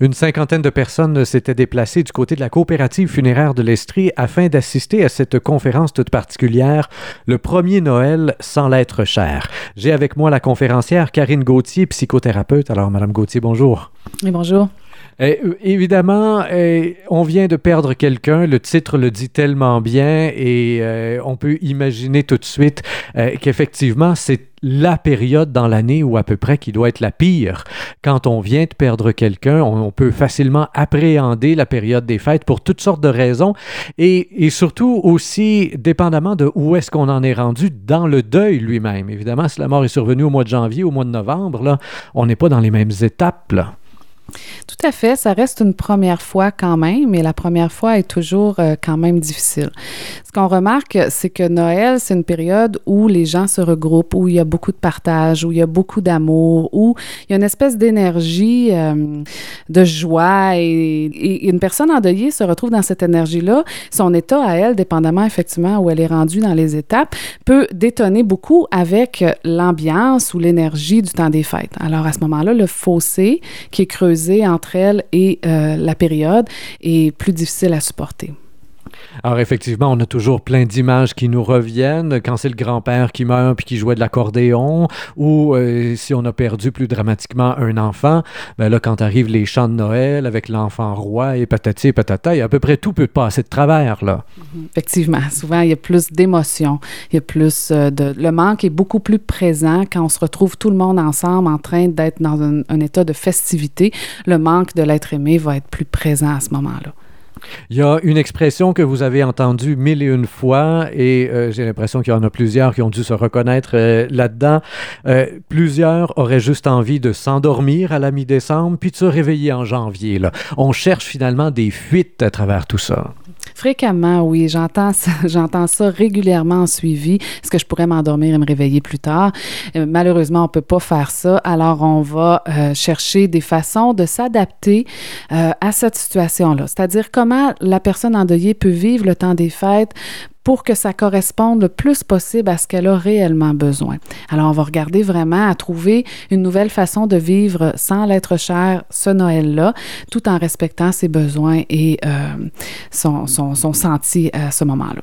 Une cinquantaine de personnes s'étaient déplacées du côté de la coopérative funéraire de l'Estrie afin d'assister à cette conférence toute particulière, le premier Noël sans l'être cher. J'ai avec moi la conférencière Karine Gauthier, psychothérapeute. Alors, Madame Gauthier, bonjour. Oui, bonjour. Eh, évidemment, eh, on vient de perdre quelqu'un, le titre le dit tellement bien et euh, on peut imaginer tout de suite euh, qu'effectivement, c'est la période dans l'année où à peu près qui doit être la pire. Quand on vient de perdre quelqu'un, on, peut facilement appréhender la période des fêtes pour toutes sortes de raisons et, surtout aussi dépendamment de où est-ce qu'on en est rendu dans le deuil lui-même. Évidemment, si la mort est survenue au mois de janvier, au mois de novembre, là, on n'est pas dans les mêmes étapes. Tout à fait, ça reste une première fois quand même, mais la première fois est toujours euh, quand même difficile. Ce qu'on remarque, c'est que Noël, c'est une période où les gens se regroupent, où il y a beaucoup de partage, où il y a beaucoup d'amour, où il y a une espèce d'énergie, euh, de joie, et, une personne endeuillée se retrouve dans cette énergie-là. Son état à elle, dépendamment effectivement où elle est rendue dans les étapes, peut détonner beaucoup avec l'ambiance ou l'énergie du temps des fêtes. Alors à ce moment-là, le fossé qui est creusé entre elle et euh, la période est plus difficile à supporter. Alors effectivement, on a toujours plein d'images qui nous reviennent quand c'est le grand-père qui meurt puis qui jouait de l'accordéon ou euh, si on a perdu plus dramatiquement un enfant, ben là quand arrivent les chants de Noël avec l'enfant roi et patati et patata, à peu près tout peut passer de travers là. Mhm. Effectivement, souvent il y a plus d'émotions, il y a plus euh, de le manque est beaucoup plus présent quand on se retrouve tout le monde ensemble en train d'être dans un état de festivité, le manque de l'être aimé va être plus présent à ce moment-là. Il y a une expression que vous avez entendue mille et une fois et euh, j'ai l'impression qu'il y en a plusieurs qui ont dû se reconnaître euh, là-dedans. Euh, plusieurs auraient juste envie de s'endormir à la mi-décembre puis de se réveiller en janvier. On cherche finalement des fuites à travers tout ça. Fréquemment, oui. J'entends ça, j'entends ça régulièrement en suivi. Est-ce que je pourrais m'endormir et me réveiller plus tard? Euh, malheureusement, on ne peut pas faire ça. Alors, on va euh, chercher des façons de s'adapter euh, à cette situation-là. C'est-à-dire comment la personne endeuillée peut vivre le temps des fêtes pour que ça corresponde le plus possible à ce qu'elle a réellement besoin. Alors, on va regarder vraiment à trouver une nouvelle façon de vivre sans l'être cher ce Noël-là, tout en respectant ses besoins et euh, son, son, son senti à ce moment-là.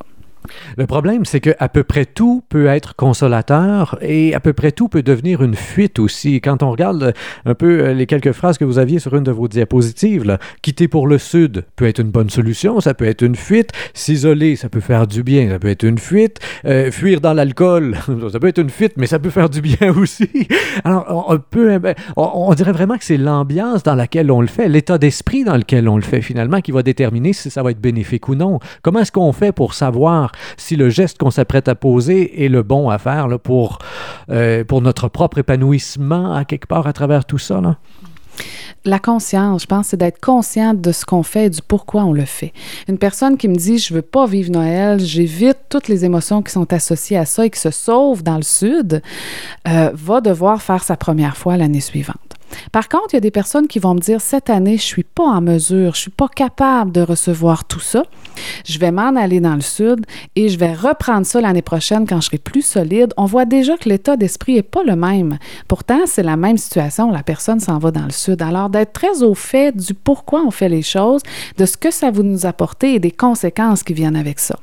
Le problème, c'est que à peu près tout peut être consolateur et à peu près tout peut devenir une fuite aussi. Quand on regarde un peu euh, les quelques phrases que vous aviez sur une de vos diapositives, quitter pour le sud peut être une bonne solution, ça peut être une fuite. S'isoler, ça peut faire du bien, ça peut être une fuite. Euh, fuir dans l'alcool, ça peut être une fuite, mais ça peut faire du bien aussi. Alors, on, peut, ben, on dirait vraiment que c'est l'ambiance dans laquelle on le fait, l'état d'esprit dans lequel on le fait finalement, qui va déterminer si ça va être bénéfique ou non. Comment est-ce qu'on fait pour savoir si le geste qu'on s'apprête à poser est le bon à faire pour, euh, pour notre propre épanouissement à quelque part à travers tout ça. Là? La conscience, je pense, c'est d'être consciente de ce qu'on fait et du pourquoi on le fait. Une personne qui me dit je veux pas vivre Noël, j'évite toutes les émotions qui sont associées à ça et qui se sauvent dans le sud, euh, va devoir faire sa première fois l'année suivante. Par contre, il y a des personnes qui vont me dire cette année, je suis pas en mesure, je suis pas capable de recevoir tout ça. Je vais m'en aller dans le sud et je vais reprendre ça l'année prochaine quand je serai plus solide. On voit déjà que l'état d'esprit est pas le même. Pourtant, c'est la même situation. La personne s'en va dans le sud. Alors, d'être très au fait du pourquoi on fait les choses, de ce que ça va nous apporter et des conséquences qui viennent avec ça.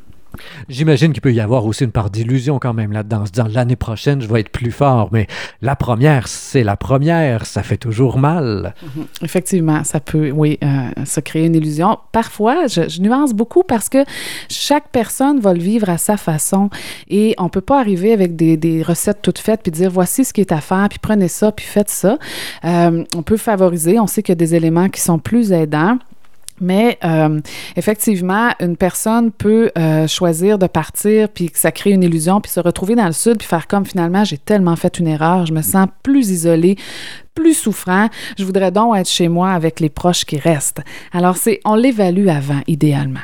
J'imagine qu'il peut y avoir aussi une part d'illusion quand même là-dedans. Se l'année prochaine, je vais être plus fort. Mais la première, c'est la première. Ça fait toujours mal. Mhm. Effectivement, ça peut, oui, euh, se créer une illusion. Parfois, je, nuance beaucoup parce que chaque personne va le vivre à sa façon et on peut pas arriver avec des, recettes toutes faites puis dire voici ce qui est à faire, puis prenez ça, puis faites ça. Euh, on peut favoriser. On sait qu'il y a des éléments qui sont plus aidants. Mais euh, effectivement, une personne peut euh, choisir de partir, puis que ça crée une illusion, puis se retrouver dans le sud, puis faire comme finalement, j'ai tellement fait une erreur, je me sens plus isolée, plus souffrant, je voudrais donc être chez moi avec les proches qui restent. Alors, c'est, on l'évalue avant, idéalement.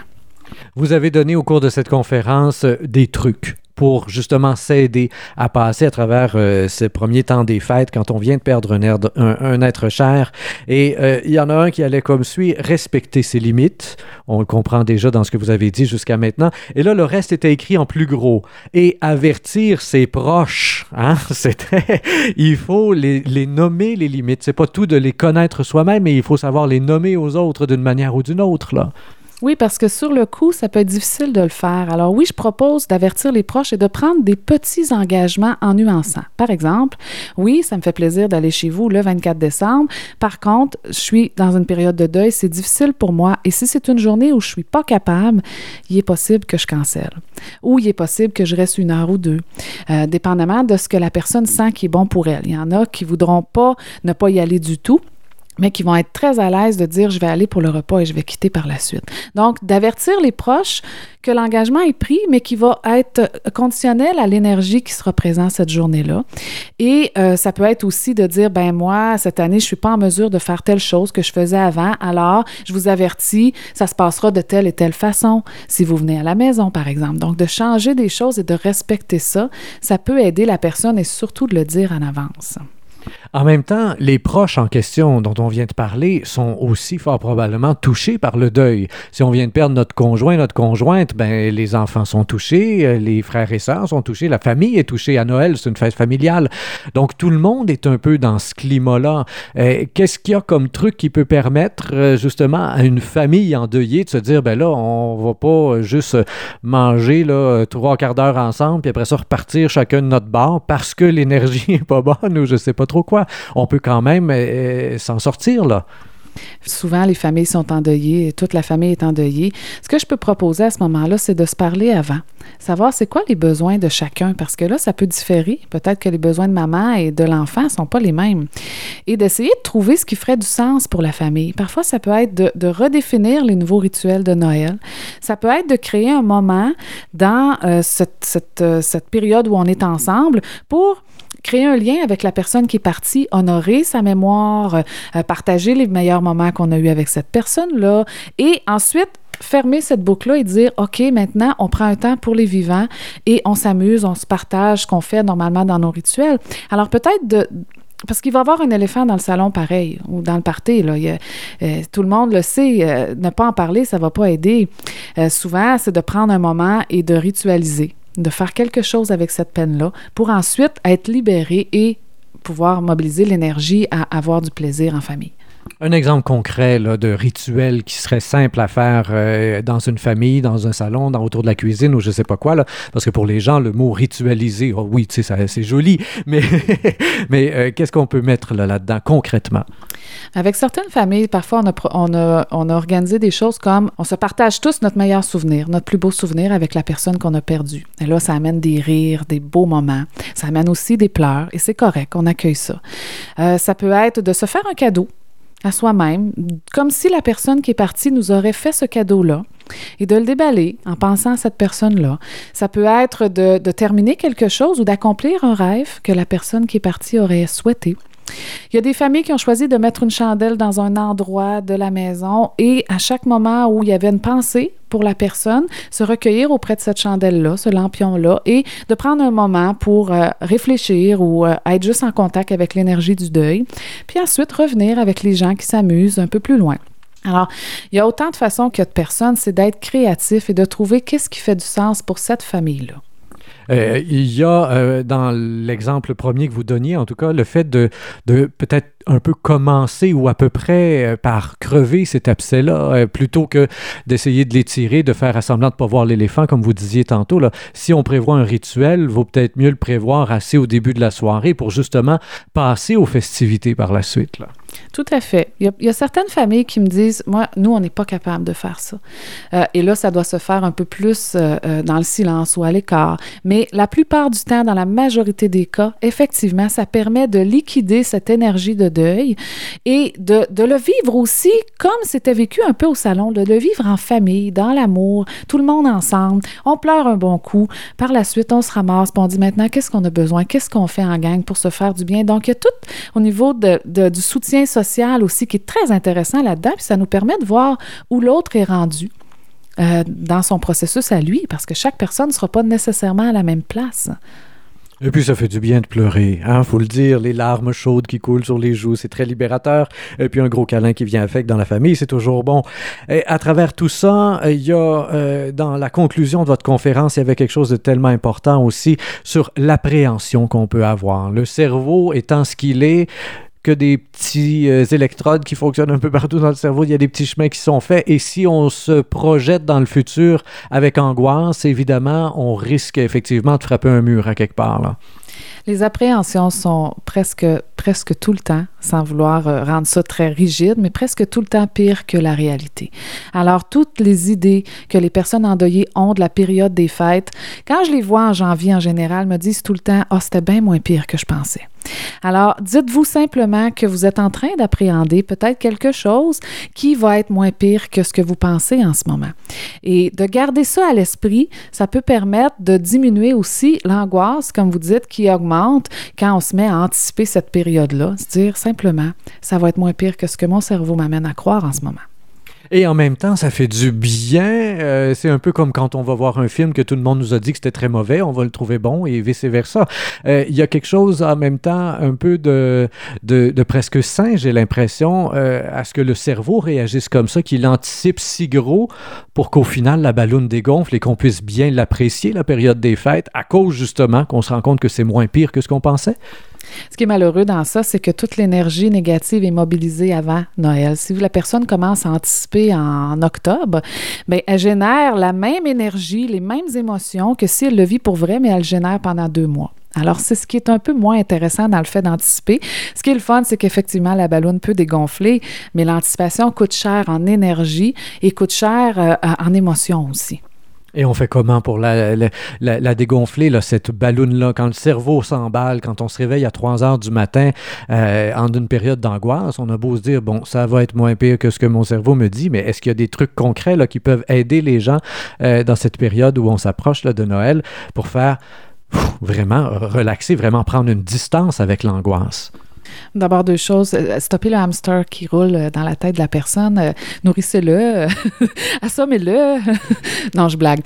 Vous avez donné au cours de cette conférence euh, des trucs pour justement s'aider à passer à travers euh, ces premiers temps des fêtes quand on vient de perdre un, être cher. Et euh, il y en a un qui allait comme suit, respecter ses limites. On le comprend déjà dans ce que vous avez dit jusqu'à maintenant. Et là, le reste était écrit en plus gros. Et avertir ses proches. Hein? C'était, il faut les, les nommer les limites. C'est pas tout de les connaître soi-même, mais il faut savoir les nommer aux autres d'une manière ou d'une autre. Là. Oui, parce que sur le coup, ça peut être difficile de le faire. Alors oui, je propose d'avertir les proches et de prendre des petits engagements en nuançant. Par exemple, oui, ça me fait plaisir d'aller chez vous le 24 décembre. Par contre, je suis dans une période de deuil, c'est difficile pour moi. Et si c'est une journée où je suis pas capable, il est possible que je cancelle. Ou il est possible que je reste une heure ou deux, euh, dépendamment de ce que la personne sent qui est bon pour elle. Il y en a qui voudront pas ne pas y aller du tout mais qui vont être très à l'aise de dire je vais aller pour le repas et je vais quitter par la suite. Donc, d'avertir les proches que l'engagement est pris, mais qui va être conditionnel à l'énergie qui sera présente cette journée-là. Et euh, ça peut être aussi de dire, ben moi, cette année, je suis pas en mesure de faire telle chose que je faisais avant, alors je vous avertis, ça se passera de telle et telle façon si vous venez à la maison, par exemple. Donc, de changer des choses et de respecter ça, ça peut aider la personne et surtout de le dire en avance. En même temps, les proches en question dont on vient de parler sont aussi fort probablement touchés par le deuil. Si on vient de perdre notre conjoint, notre conjointe, ben les enfants sont touchés, euh, les frères et sœurs sont touchés, la famille est touchée. À Noël, c'est une fête familiale. Donc tout le monde est un peu dans ce climat-là. Euh, Qu'est-ce qu'il y a comme truc qui peut permettre euh, justement à une famille endeuillée de se dire, ben là, on va pas juste manger là, trois quarts d'heure ensemble, puis après ça repartir chacun de notre bar parce que l'énergie est pas bonne ou je sais pas trop quoi? On peut quand même euh, s'en sortir là. Souvent, les familles sont endeuillées, toute la famille est endeuillée. Ce que je peux proposer à ce moment-là, c'est de se parler avant. Savoir c'est quoi les besoins de chacun, parce que là, ça peut différer. Peut-être que les besoins de maman et de l'enfant ne sont pas les mêmes. Et d'essayer de trouver ce qui ferait du sens pour la famille. Parfois, ça peut être de, redéfinir les nouveaux rituels de Noël. Ça peut être de créer un moment dans euh, euh, cette période où on est ensemble pour créer un lien avec la personne qui est partie, honorer sa mémoire, euh, partager les meilleurs moments qu'on a eus avec cette personne-là, et ensuite fermer cette boucle-là et dire, OK, maintenant, on prend un temps pour les vivants et on s'amuse, on se partage ce qu'on fait normalement dans nos rituels. Alors peut-être de, parce qu'il va y avoir un éléphant dans le salon pareil, ou dans le party. Là. Euh, tout le monde le sait. euh, ne pas en parler, ça ne va pas aider. Souvent, c'est de prendre un moment et de ritualiser, de faire quelque chose avec cette peine-là pour ensuite être libéré et pouvoir mobiliser l'énergie à avoir du plaisir en famille. Un exemple concret de rituel qui serait simple à faire euh, dans une famille, dans un salon, dans, autour de la cuisine ou je sais pas quoi. Là, parce que pour les gens, le mot ritualiser, oh oui, tu sais, c'est joli, mais, mais euh, qu'est-ce qu'on peut mettre là, là-dedans concrètement? Avec certaines familles, parfois, on a, on, a, on a organisé des choses comme on se partage tous notre meilleur souvenir, notre plus beau souvenir avec la personne qu'on a perdue. Et là, ça amène des rires, des beaux moments. Ça amène aussi des pleurs et c'est correct, on accueille ça. Euh, ça peut être de se faire un cadeau à soi-même, comme si la personne qui est partie nous aurait fait ce cadeau-là et de le déballer en pensant à cette personne-là. Ça peut être de, terminer quelque chose ou d'accomplir un rêve que la personne qui est partie aurait souhaité. Il y a des familles qui ont choisi de mettre une chandelle dans un endroit de la maison et à chaque moment où il y avait une pensée pour la personne, se recueillir auprès de cette chandelle-là, ce lampion-là, et de prendre un moment pour euh, réfléchir ou euh, être juste en contact avec l'énergie du deuil, puis ensuite revenir avec les gens qui s'amusent un peu plus loin. Alors, il y a autant de façons que de personnes, c'est d'être créatif et de trouver qu'est-ce qui fait du sens pour cette famille-là. Euh, il y a, euh, dans l'exemple premier que vous donniez, en tout cas, le fait de, de peut-être un peu commencer ou à peu près euh, par crever cet abcès-là, euh, plutôt que d'essayer de l'étirer, de faire à semblant de ne pas voir l'éléphant, comme vous disiez tantôt. Là. Si on prévoit un rituel, vaut peut-être mieux le prévoir assez au début de la soirée pour justement passer aux festivités par la suite. Là. Tout à fait. Il y, a, certaines familles qui me disent, moi, nous, on n'est pas capable de faire ça. Euh, et là, ça doit se faire un peu plus dans le silence ou à l'écart. Mais la plupart du temps, dans la majorité des cas, effectivement, ça permet de liquider cette énergie de et de, le vivre aussi comme c'était vécu un peu au salon, de le vivre en famille, dans l'amour, tout le monde ensemble. On pleure un bon coup. Par la suite, on se ramasse, puis on dit maintenant, qu'est-ce qu'on a besoin? Qu'est-ce qu'on fait en gang pour se faire du bien? Donc, il y a tout au niveau du soutien social aussi qui est très intéressant là-dedans, puis ça nous permet de voir où l'autre est rendu euh, dans son processus à lui, parce que chaque personne ne sera pas nécessairement à la même place. Et puis ça fait du bien de pleurer, hein, faut le dire, les larmes chaudes qui coulent sur les joues, c'est très libérateur. Et puis un gros câlin qui vient avec dans la famille, c'est toujours bon. Et à travers tout ça, il y a euh, dans la conclusion de votre conférence, il y avait quelque chose de tellement important aussi sur l'appréhension qu'on peut avoir. Le cerveau étant ce qu'il est, que des petits euh, électrodes qui fonctionnent un peu partout dans le cerveau. Il y a des petits chemins qui sont faits. Et si on se projette dans le futur avec angoisse, évidemment, on risque effectivement de frapper un mur à quelque part. Les appréhensions sont presque, presque tout le temps, sans vouloir euh, rendre ça très rigide, mais presque tout le temps pire que la réalité. Alors, toutes les idées que les personnes endeuillées ont de la période des fêtes, quand je les vois en janvier en général, me disent tout le temps oh, c'était bien moins pire que je pensais. Alors, dites-vous simplement que vous êtes en train d'appréhender peut-être quelque chose qui va être moins pire que ce que vous pensez en ce moment. Et de garder ça à l'esprit, ça peut permettre de diminuer aussi l'angoisse, comme vous dites, qui augmente quand on se met à anticiper cette période-là. Se dire simplement, ça va être moins pire que ce que mon cerveau m'amène à croire en ce moment. Et en même temps, ça fait du bien. Euh, c'est un peu comme quand on va voir un film que tout le monde nous a dit que c'était très mauvais, on va le trouver bon et vice-versa. Euh, il y a quelque chose en même temps un peu de, de, presque sain, j'ai l'impression, euh, à ce que le cerveau réagisse comme ça, qu'il anticipe si gros pour qu'au final la balloune dégonfle et qu'on puisse bien l'apprécier, la période des fêtes, à cause justement qu'on se rend compte que c'est moins pire que ce qu'on pensait. Ce qui est malheureux dans ça, c'est que toute l'énergie négative est mobilisée avant Noël. Si la personne commence à anticiper en octobre, bien, elle génère la même énergie, les mêmes émotions que si elle le vit pour vrai, mais elle génère pendant deux mois. Alors, c'est ce qui est un peu moins intéressant dans le fait d'anticiper. Ce qui est le fun, c'est qu'effectivement, la ballonne peut dégonfler, mais l'anticipation coûte cher en énergie et coûte cher euh, en émotion aussi. Et on fait comment pour la, dégonfler, cette balloune-là, quand le cerveau s'emballe, quand on se réveille à 3 heures du matin euh, en une période d'angoisse, on a beau se dire, bon, ça va être moins pire que ce que mon cerveau me dit, mais est-ce qu'il y a des trucs concrets là, qui peuvent aider les gens euh, dans cette période où on s'approche de Noël pour faire vraiment relaxer, vraiment prendre une distance avec l'angoisse? D'abord, deux choses. Euh, stopper le hamster qui roule euh, dans la tête de la personne. Euh, nourrissez-le. Assommez-le. non, je blague.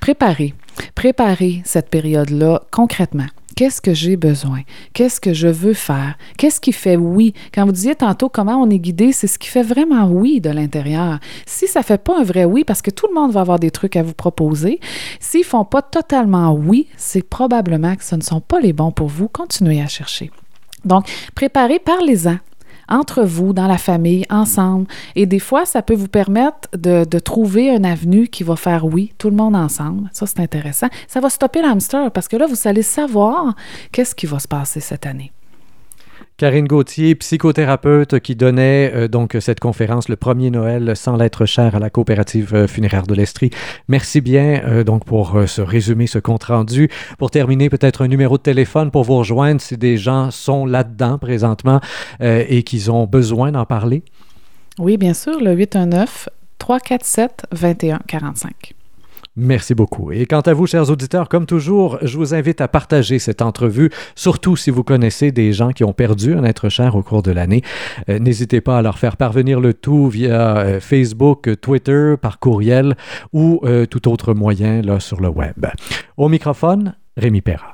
préparez. Préparez cette période-là concrètement. Qu'est-ce que j'ai besoin? Qu'est-ce que je veux faire? Qu'est-ce qui fait oui? Quand vous disiez tantôt comment on est guidé, c'est ce qui fait vraiment oui de l'intérieur. Si ça ne fait pas un vrai oui, parce que tout le monde va avoir des trucs à vous proposer, s'ils ne font pas totalement oui, c'est probablement que ce ne sont pas les bons pour vous. Continuez à chercher. Donc, préparez, parlez-en entre vous, dans la famille, ensemble. Et des fois, ça peut vous permettre de, trouver un avenue qui va faire oui, tout le monde ensemble. Ça, c'est intéressant. Ça va stopper l'hamster parce que là, vous allez savoir qu'est-ce qui va se passer cette année. Karine Gauthier, psychothérapeute qui donnait euh, donc cette conférence le premier Noël sans l'être cher à la coopérative euh, funéraire de l'Estrie. Merci bien euh, donc pour ce résumé, ce compte rendu. Pour terminer, peut-être un numéro de téléphone pour vous rejoindre si des gens sont là-dedans présentement et qu'ils ont besoin d'en parler. Oui, bien sûr, le 819 347 2145. Merci beaucoup. Et quant à vous, chers auditeurs, comme toujours, je vous invite à partager cette entrevue, surtout si vous connaissez des gens qui ont perdu un être cher au cours de l'année. Euh, n'hésitez pas à leur faire parvenir le tout via euh, Facebook, Twitter, par courriel ou euh, tout autre moyen là, sur le web. Au microphone, Rémi Perra.